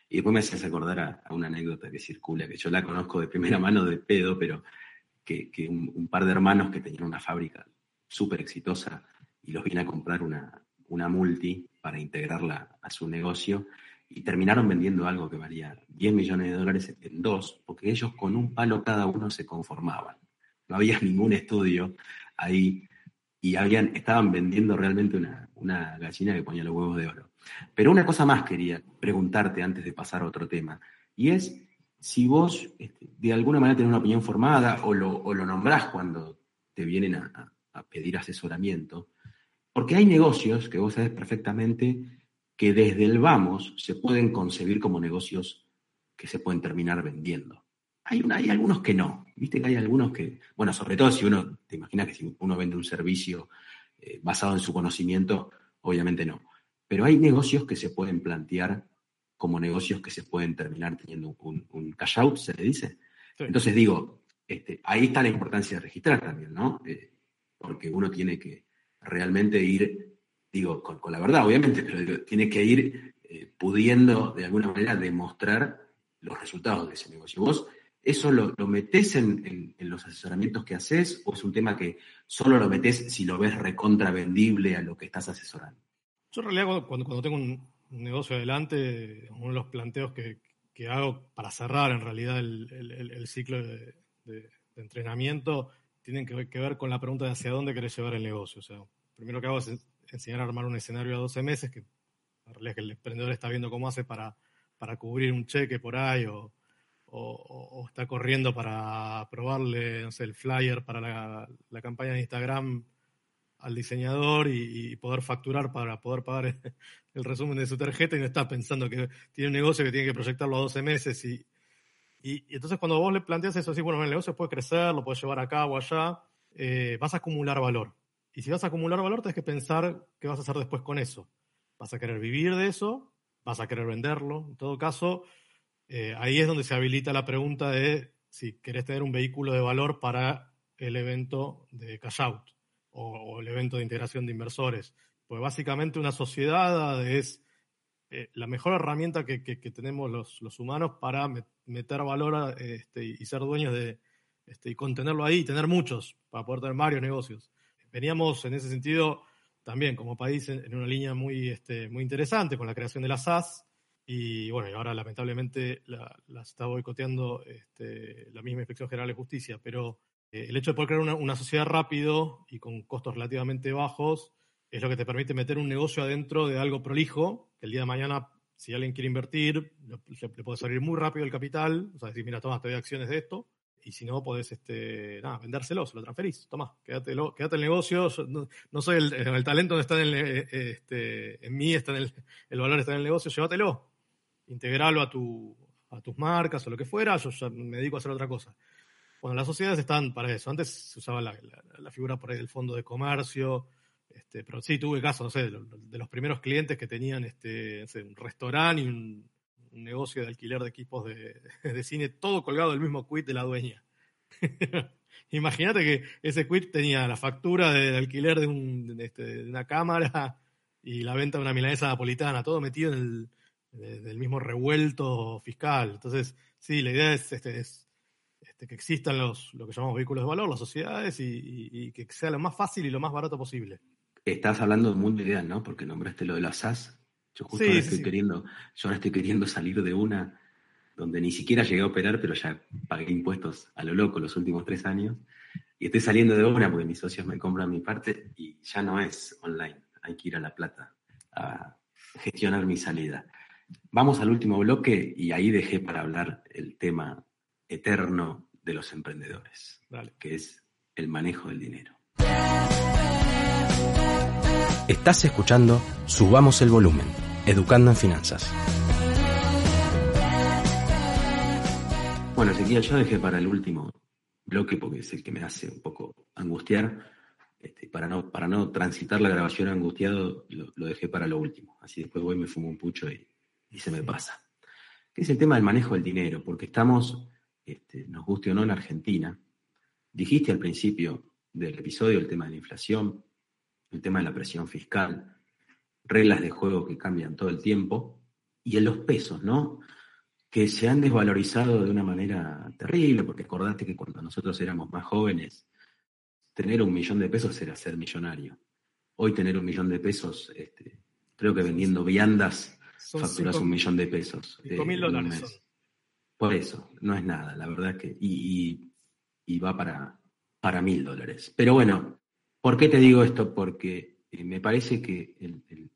Y después me haces acordar a, una anécdota que circula, que yo la conozco de primera mano de pedo, pero que, un, par de hermanos que tenían una fábrica súper exitosa y los vine a comprar una, una multi para integrarla a su negocio y terminaron vendiendo algo que valía 10 millones de dólares en dos, porque ellos con un palo cada uno se conformaban. No había *laughs* ningún estudio ahí y habían, estaban vendiendo realmente una, una gallina que ponía los huevos de oro. Pero una cosa más quería preguntarte antes de pasar a otro tema, y es si vos este, de alguna manera tenés una opinión formada o lo, o lo nombrás cuando te vienen a, a, pedir asesoramiento, porque hay negocios que vos sabés perfectamente que desde el vamos se pueden concebir como negocios que se pueden terminar vendiendo. Hay, hay algunos que no, viste que hay algunos que, bueno, sobre todo si uno, te imaginas que si uno vende un servicio eh, basado en su conocimiento, obviamente no. Pero hay negocios que se pueden plantear como negocios que se pueden terminar teniendo un, cash out, se le dice. Entonces digo, este, ahí está la importancia de registrar también, ¿no? Eh, porque uno tiene que realmente ir, digo, con, la verdad, obviamente, pero tiene que ir eh, pudiendo de alguna manera demostrar los resultados de ese negocio. Vos ¿Eso lo, lo metés en, los asesoramientos que haces o es un tema que solo lo metés si lo ves recontra vendible a lo que estás asesorando? Yo en realidad cuando, cuando tengo un, negocio adelante, uno de los planteos que, hago para cerrar en realidad el, ciclo de, entrenamiento tienen que, ver con la pregunta de hacia dónde querés llevar el negocio. O sea, primero que hago es enseñar a armar un escenario a 12 meses, que en realidad es que el emprendedor está viendo cómo hace para, para cubrir un cheque por ahí o, o, está corriendo para probarle, el flyer para la, campaña de Instagram al diseñador y, poder facturar para poder pagar *laughs* el, resumen de su tarjeta y no está pensando que tiene un negocio que tiene que proyectarlo a 12 meses y, y, entonces cuando vos le planteas eso, así, bueno, el negocio puede crecer, lo puedes llevar a cabo allá, eh, vas a acumular valor. Y si vas a acumular valor, tienes que pensar qué vas a hacer después con eso. ¿Vas a querer vivir de eso? ¿Vas a querer venderlo? En todo caso, eh, ahí es donde se habilita la pregunta de si querés tener un vehículo de valor para el evento de cash out o, el evento de integración de inversores. Pues básicamente una sociedad es eh, la mejor herramienta que, tenemos los, humanos para meter valor este, y ser dueños de este, y contenerlo ahí y tener muchos para poder tener varios negocios. Veníamos en ese sentido también como país en, una línea muy, este, muy interesante con la creación de la SAS, y bueno, y ahora lamentablemente la, está boicoteando este, la misma Inspección General de Justicia, pero eh, el hecho de poder crear una, sociedad rápido y con costos relativamente bajos es lo que te permite meter un negocio adentro de algo prolijo, que el día de mañana si alguien quiere invertir, le, puede salir muy rápido el capital, o sea, decir, mira, toma, te doy acciones de esto, y si no, podés este, nada, vendérselo, se lo transferís, toma, quédatelo, quédate el negocio, no, soy el, el, talento, no está en, el, este, en mí, está en el, el valor está en el negocio, llévatelo, integralo a, tu, a tus marcas o lo que fuera, yo ya me dedico a hacer otra cosa. Bueno, las sociedades están para eso. Antes se usaba la, la, figura por ahí del fondo de comercio, este, pero sí tuve caso, no sé, de, los primeros clientes que tenían este, un restaurante y un, negocio de alquiler de equipos de, *laughs* de, cine, todo colgado del mismo quit de la dueña. *laughs* Imagínate que ese quit tenía la factura de, alquiler de, un, este, de, una cámara y la venta de una milanesa napolitana, todo metido en el del mismo revuelto fiscal. Entonces, sí, la idea es, este, es este, que existan los, lo que llamamos vehículos de valor, las sociedades, y que sea lo más fácil y lo más barato posible. Estás hablando de mundo ideal, ¿no? Porque nombraste lo de las SAS. Yo justo ahora estoy queriendo, yo ahora estoy queriendo salir de una donde ni siquiera llegué a operar, pero ya pagué impuestos a lo loco los últimos tres años. Y estoy saliendo de una porque mis socios me compran mi parte y ya no es online. Hay que ir a La Plata a gestionar mi salida. Vamos al último bloque y ahí dejé para hablar el tema eterno de los emprendedores, que es el manejo del dinero. Estás escuchando Subamos el Volumen, Educando en Finanzas. Bueno, Ezequiel, yo dejé para el último bloque porque es el que me hace un poco angustiar. Este, para, no, para no transitar la grabación angustiado, lo, dejé para lo último. Así después voy, me fumo un pucho y, se me pasa. Que es el tema del manejo del dinero, porque estamos, este, nos guste o no, en Argentina. Dijiste al principio del episodio el tema de la inflación, el tema de la presión fiscal, reglas de juego que cambian todo el tiempo, y en los pesos, ¿no? Que se han desvalorizado de una manera terrible, porque acordate que cuando nosotros éramos más jóvenes, tener un millón de pesos era ser millonario. Hoy tener un millón de pesos, este, creo que vendiendo viandas facturas un millón de pesos. Cinco mil dólares. Por eso, no es nada, la verdad que. Y, y, va para, para mil dólares. Pero bueno, ¿Por qué te digo esto? Porque eh, me parece que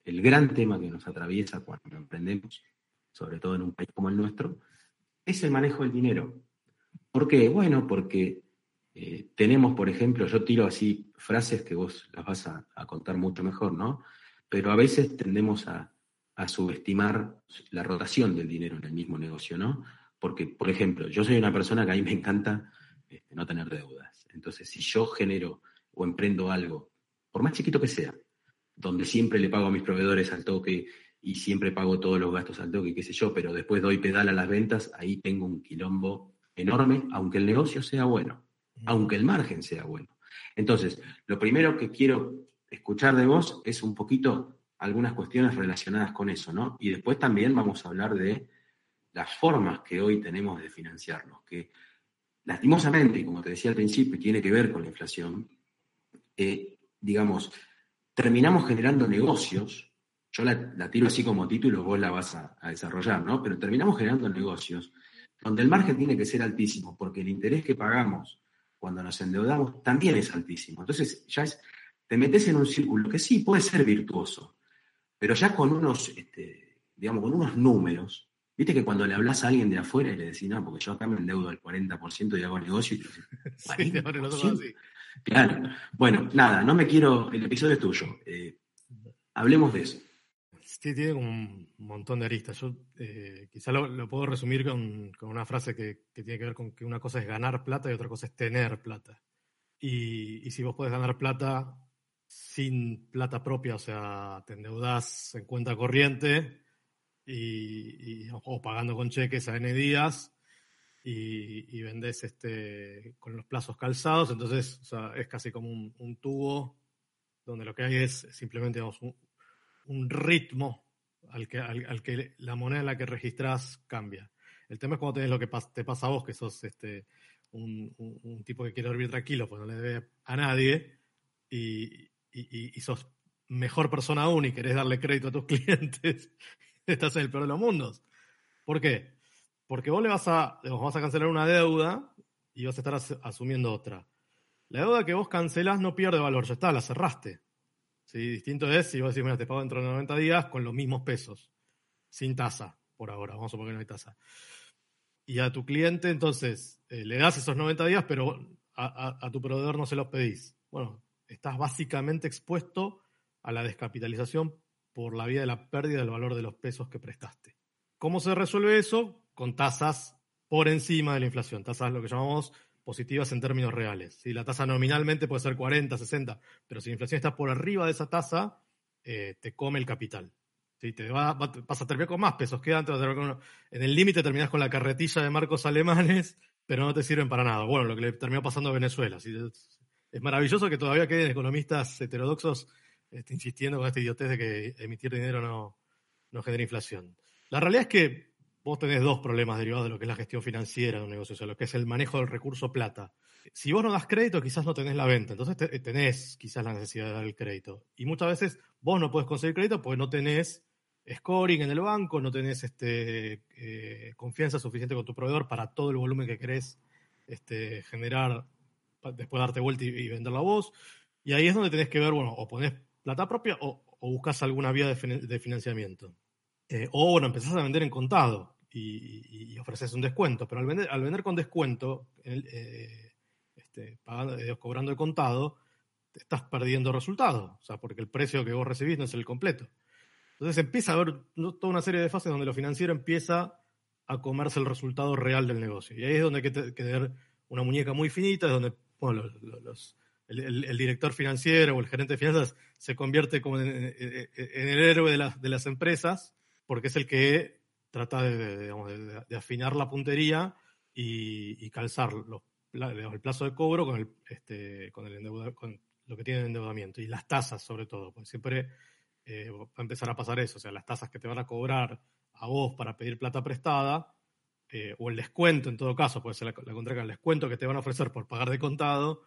el, gran tema que nos atraviesa cuando emprendemos, sobre todo en un país como el nuestro, es el manejo del dinero. ¿Por qué? Bueno, porque eh, tenemos, por ejemplo, yo tiro así frases que vos las vas a, contar mucho mejor, ¿no? Pero a veces tendemos a, subestimar la rotación del dinero en el mismo negocio, ¿no? Porque, por ejemplo, yo soy una persona que a mí me encanta este, no tener deudas. Entonces, si yo genero o emprendo algo, por más chiquito que sea, donde siempre le pago a mis proveedores al toque y siempre pago todos los gastos al toque, qué sé yo, pero después doy pedal a las ventas, ahí tengo un quilombo enorme, aunque el negocio sea bueno, aunque el margen sea bueno. Entonces, lo primero que quiero escuchar de vos es un poquito algunas cuestiones relacionadas con eso, ¿no? Y después también vamos a hablar de las formas que hoy tenemos de financiarnos, que lastimosamente, como te decía al principio, tiene que ver con la inflación, eh, digamos, terminamos generando negocios, yo la, tiro así como título, vos la vas a, desarrollar, ¿no? Pero terminamos generando negocios donde el margen tiene que ser altísimo, porque el interés que pagamos cuando nos endeudamos también es altísimo. Entonces, ya es, te metes en un círculo que sí puede ser virtuoso, pero ya con unos, este, digamos, con unos números, Viste que cuando le hablas a alguien de afuera y le decís, no, porque yo acá me endeudo al 40% y hago negocio, y te *laughs* sí, Claro. *laughs* Bueno, nada, no me quiero. El episodio es tuyo. Eh, hablemos de eso. Sí, tiene como un montón de aristas. Yo eh, quizá lo, puedo resumir con, una frase que, tiene que ver con que una cosa es ganar plata y otra cosa es tener plata. Y, si vos podés ganar plata sin plata propia, o sea, te endeudás en cuenta corriente y, o pagando con cheques a N días, y, vendés este, con los plazos calzados, entonces es casi como un, tubo donde lo que hay es simplemente un, ritmo al que, al, que la moneda en la que registrás cambia. El tema es cuando tenés lo que te pasa a vos, que sos este, un, tipo que quiere dormir tranquilo, pues no le debe a nadie, y, y, sos mejor persona aún y querés darle crédito a tus *laughs* clientes, estás en el peor de los mundos. ¿Por qué? Porque vos le vas a, vas a cancelar una deuda y vas a estar asumiendo otra. La deuda que vos cancelás no pierde valor, ya está, la cerraste. ¿Sí? Distinto es si vos decís, mira, te pago dentro de 90 días con los mismos pesos. sin tasa, por ahora, vamos a suponer que no hay tasa. Y a tu cliente, entonces, eh, le das esos 90 días, pero a, tu proveedor no se los pedís. Bueno, estás básicamente expuesto a la descapitalización por la vía de la pérdida del valor de los pesos que prestaste. ¿Cómo se resuelve eso? Con tasas por encima de la inflación, tasas lo que llamamos positivas en términos reales. Si la tasa nominalmente puede ser 40, 60, pero si la inflación está por arriba de esa tasa, eh, te come el capital. Te va, vas a terminar con más pesos que antes, en el límite terminas con la carretilla de marcos alemanes, *laughs* pero no te sirven para nada. Bueno, lo que le terminó pasando a Venezuela. Es maravilloso que todavía queden economistas heterodoxos este, insistiendo con esta idiotez de que emitir dinero no, no genera inflación. La realidad es que vos tenés dos problemas derivados de lo que es la gestión financiera de un negocio, o sea, lo que es el manejo del recurso plata. Si vos no das crédito, quizás no tenés la venta, entonces tenés quizás la necesidad de dar el crédito. Y muchas veces vos no puedes conseguir crédito porque no tenés scoring en el banco, no tenés este, eh, confianza suficiente con tu proveedor para todo el volumen que querés este, generar, después darte vuelta y, venderlo a vos. Y ahí es donde tenés que ver, bueno, o ponés plata propia o, buscas alguna vía de, financiamiento. Eh, o, bueno, empezás a vender en contado y, ofreces un descuento. Pero al vender, al vender con descuento, eh, este, cobrando de contado, estás perdiendo resultados. O sea, porque el precio que vos recibís no es el completo. Entonces empieza a haber toda una serie de fases donde lo financiero empieza a comerse el resultado real del negocio. Y ahí es donde hay que tener una muñeca muy finita, es donde el, director financiero o el gerente de finanzas se convierte como en, el héroe de, de, las empresas, porque es el que trata de, afinar la puntería y, calzar el plazo de cobro con, el, este, con, el con lo que tiene el endeudamiento y las tasas sobre todo, porque siempre eh, va a empezar a pasar eso, o sea, las tasas que te van a cobrar a vos para pedir plata prestada, eh, o el descuento en todo caso, puede ser la, la el descuento que te van a ofrecer por pagar de contado,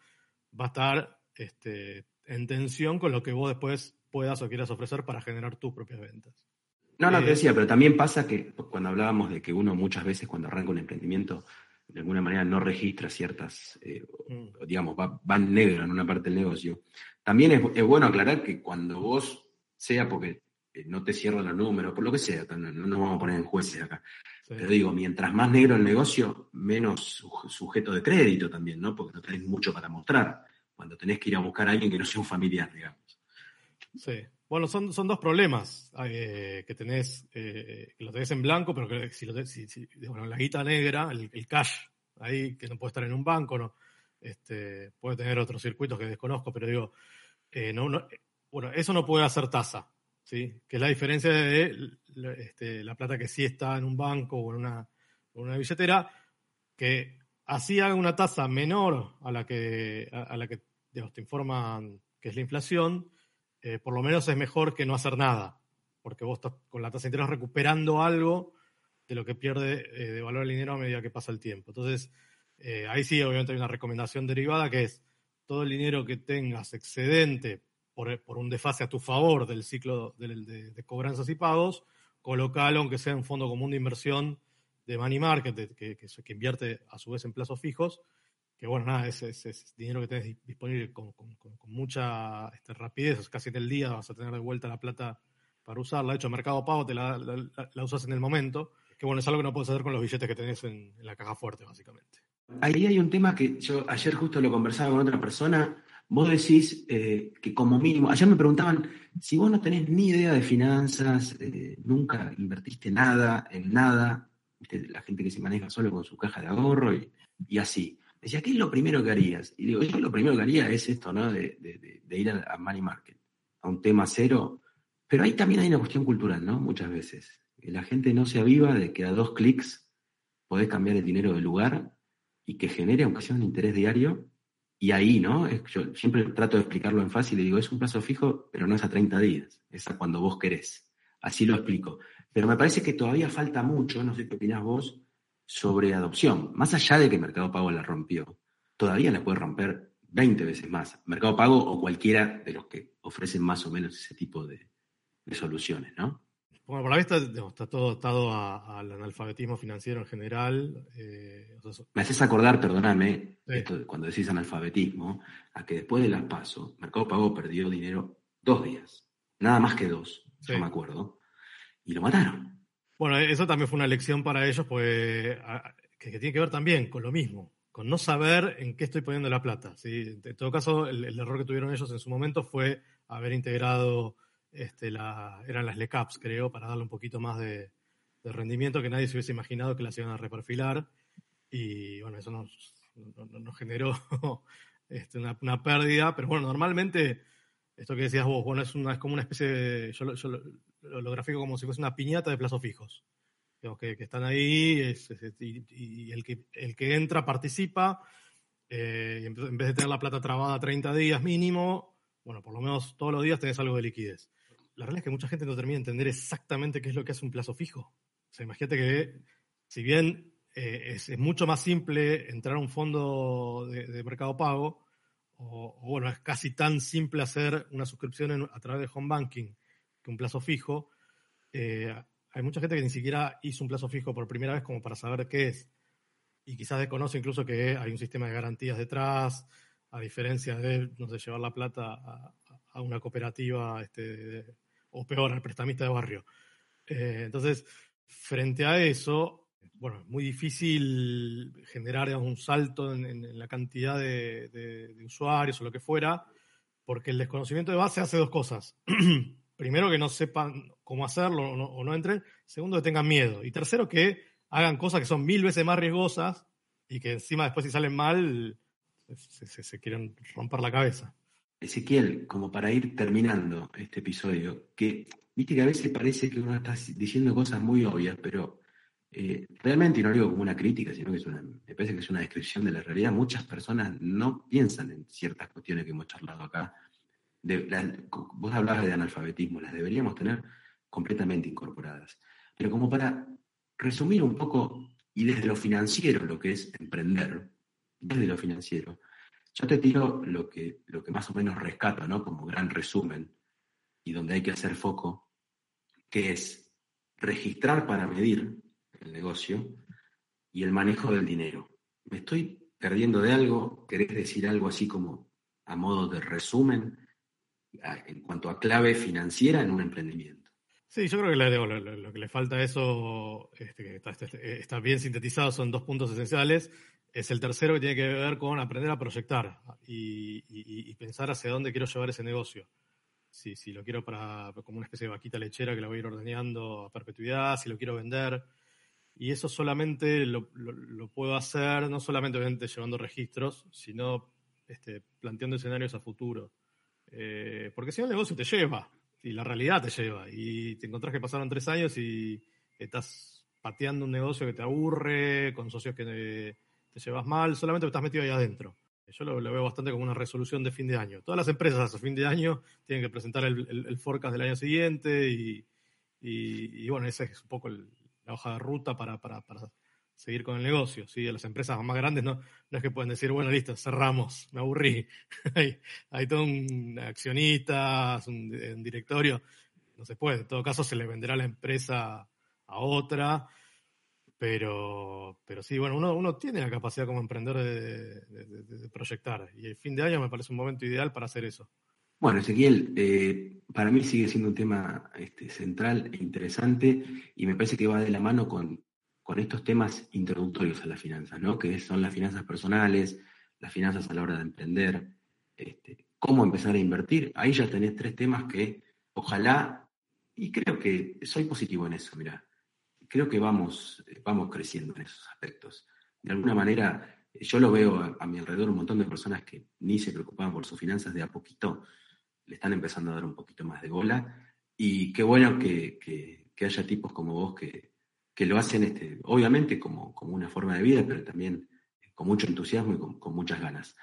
va a estar este, en tensión con lo que vos después puedas o quieras ofrecer para generar tus propias ventas. No, no, te eh, decía, pero también pasa que cuando hablábamos de que uno muchas veces cuando arranca un emprendimiento, de alguna manera no registra ciertas, eh, mm. digamos, va, en negro en una parte del negocio. También es, bueno aclarar que cuando vos, sea porque eh, no te cierran los números, por lo que sea, no, nos vamos a poner en jueces acá. Pero digo, mientras más negro el negocio, menos sujeto de crédito también, ¿no? Porque no tenés mucho para mostrar. Cuando tenés que ir a buscar a alguien que no sea un familiar, digamos. Sí. Bueno, son, son dos problemas eh, que tenés, eh, que lo tenés en blanco, pero que si, lo bueno, la guita negra, el, cash, ahí que no puede estar en un banco, no, este, puede tener otros circuitos que desconozco, pero digo, eh, no, bueno, eso no puede hacer tasa, ¿sí? Que es la diferencia de este, la plata que sí está en un banco o en una, una billetera, que así haga una tasa menor a la que, a, la que te informan que es la inflación, eh, por lo menos es mejor que no hacer nada, porque vos estás con la tasa de interés recuperando algo de lo que pierde eh, de valor el dinero a medida que pasa el tiempo. Entonces, eh, ahí sí, obviamente hay una recomendación derivada que es todo el dinero que tengas excedente por, un desfase a tu favor del ciclo de, cobranzas y pagos, colocalo, aunque sea en fondo común de inversión de money market, que, que invierte a su vez en plazos fijos, que bueno, nada, es, dinero que tenés disponible con, mucha este, rapidez, casi en el día vas a tener de vuelta la plata para usarla. De hecho, Mercado Pago te la, usas en el momento, que bueno, es algo que no puedes hacer con los billetes que tenés en, la caja fuerte, básicamente. Ahí hay un tema que yo ayer justo lo conversaba con otra persona. Vos decís eh, que como mínimo, ayer me preguntaban, si vos no tenés ni idea de finanzas, eh, nunca invertiste nada en nada, la gente que se maneja solo con su caja de ahorro y así decía, ¿qué es lo primero que harías? Y digo, yo lo primero que haría es esto, ¿no? De, ir a, money market, a un tema cero. Pero ahí también hay una cuestión cultural, ¿no? Muchas veces. La gente no se aviva de que a dos clics podés cambiar el dinero de lugar y que genere, aunque sea un interés diario, y ahí, ¿no? Yo siempre trato de explicarlo en fácil y digo, es un plazo fijo, pero no es a 30 días, es a cuando vos querés. Así lo explico. Pero me parece que todavía falta mucho, no sé qué opinás vos, sobre adopción. Más allá de que Mercado Pago la rompió, todavía la puede romper 20 veces más. Mercado Pago o cualquiera de los que ofrecen más o menos ese tipo de, soluciones, ¿no? Bueno, por la vista está todo atado al analfabetismo financiero en general. Eh, Me haces acordar, perdóname, cuando decís analfabetismo, a que después de las PASO, Mercado Pago perdió dinero dos días, nada más que dos, yo me acuerdo, y lo mataron. Bueno, eso también fue una lección para ellos, pues, que, tiene que ver también con lo mismo, con no saber en qué estoy poniendo la plata. ¿sí? En todo caso, el, error que tuvieron ellos en su momento fue haber integrado, este, la, eran las LECAPs, creo, para darle un poquito más de, rendimiento que nadie se hubiese imaginado que las iban a reperfilar. Y bueno, eso nos, generó *laughs* este, una, pérdida, pero bueno, normalmente esto que decías vos, bueno, es, una, es como una especie de, lo, grafico como si fuese una piñata de plazos fijos. Que, están ahí y, el, que, el que entra participa, eh, y en vez de tener la plata trabada 30 días mínimo, bueno, por lo menos todos los días tenés algo de liquidez. La realidad es que mucha gente no termina de entender exactamente qué es lo que hace un plazo fijo. O sea, imagínate que si bien eh, es, mucho más simple entrar a un fondo de, mercado pago, o, bueno, es casi tan simple hacer una suscripción a través de home banking que un plazo fijo. Eh, hay mucha gente que ni siquiera hizo un plazo fijo por primera vez como para saber qué es. Y quizás desconoce incluso que hay un sistema de garantías detrás, a diferencia de, no sé, llevar la plata a, una cooperativa este, o peor, al prestamista de barrio. Eh, entonces, frente a eso, bueno, es muy difícil generar un salto en, la cantidad de, usuarios o lo que fuera, porque el desconocimiento de base hace dos cosas. *clears throat* Primero, que no sepan cómo hacerlo o no, entren. Segundo, que tengan miedo. Y tercero, que hagan cosas que son mil veces más riesgosas y que encima después si salen mal se, quieren romper la cabeza. Ezequiel, como para ir terminando este episodio, que viste que a veces parece que uno está diciendo cosas muy obvias, pero eh, realmente, y no digo como una crítica, sino que es una, me parece que es una descripción de la realidad, muchas personas no piensan en ciertas cuestiones que hemos charlado acá. Vos hablabas de analfabetismo, las deberíamos tener completamente incorporadas. Pero como para resumir un poco, y desde lo financiero, lo que es emprender, desde lo financiero, yo te tiro lo que, lo que más o menos rescato, ¿no? Como gran resumen, y donde hay que hacer foco, que es registrar para medir, el negocio y el manejo del dinero. ¿Me estoy perdiendo de algo? ¿Querés decir algo así como a modo de resumen en cuanto a clave financiera en un emprendimiento? Sí, yo creo que lo, que le falta a eso, este, está, está, bien sintetizado, son dos puntos esenciales. Es el tercero que tiene que ver con aprender a proyectar y, pensar hacia dónde quiero llevar ese negocio. Si, si, lo quiero para como una especie de vaquita lechera que la voy a ir ordeñando a perpetuidad, si lo quiero vender, y eso solamente lo, puedo hacer, no solamente obviamente llevando registros, sino este, planteando escenarios a futuro. Eh, porque si no el negocio te lleva, y la realidad te lleva, y te encontrás que pasaron tres años y estás pateando un negocio que te aburre, con socios que te, llevas mal, solamente estás metido ahí adentro. Yo lo, veo bastante como una resolución de fin de año. Todas las empresas a fin de año tienen que presentar el, forecast del año siguiente y, y, bueno, ese es un poco el, hoja de ruta para, seguir con el negocio. ¿sí? Las empresas más grandes no, no es que pueden decir, bueno, listo, cerramos, me aburrí. *laughs* hay, hay todo un accionista, un, directorio, no se puede. En todo caso, se le venderá la empresa a otra. Pero, pero sí, bueno, uno, uno tiene la capacidad como emprendedor de, proyectar. Y el fin de año me parece un momento ideal para hacer eso. Bueno, Ezequiel, eh, para mí sigue siendo un tema este, central e interesante y me parece que va de la mano con, estos temas introductorios a las finanzas, ¿no? que son las finanzas personales, las finanzas a la hora de emprender, este, cómo empezar a invertir. Ahí ya tenés tres temas que ojalá, y creo que soy positivo en eso, mira, creo que vamos, vamos creciendo en esos aspectos. De alguna manera, yo lo veo a, a mi alrededor un montón de personas que ni se preocupaban por sus finanzas de a poquito le están empezando a dar un poquito más de bola. Y qué bueno que, haya tipos como vos que, lo hacen, este, obviamente, como, como, una forma de vida, pero también con mucho entusiasmo y con, muchas ganas.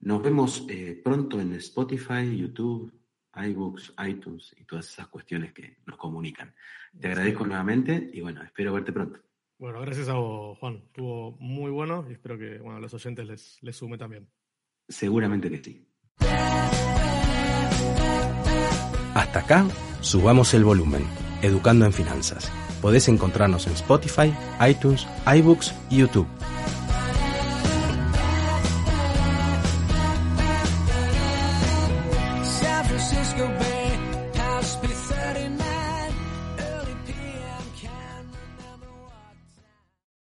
Nos vemos eh, pronto en Spotify, YouTube, iBooks, iTunes y todas esas cuestiones que nos comunican. Te agradezco nuevamente y bueno, espero verte pronto. Bueno, gracias a vos, Juan. Estuvo muy bueno y espero que bueno, a los oyentes les, les sume también. Seguramente que sí. Hasta acá, subamos el volumen, Educando en Finanzas. Podés encontrarnos en Spotify, iTunes, iBooks y YouTube.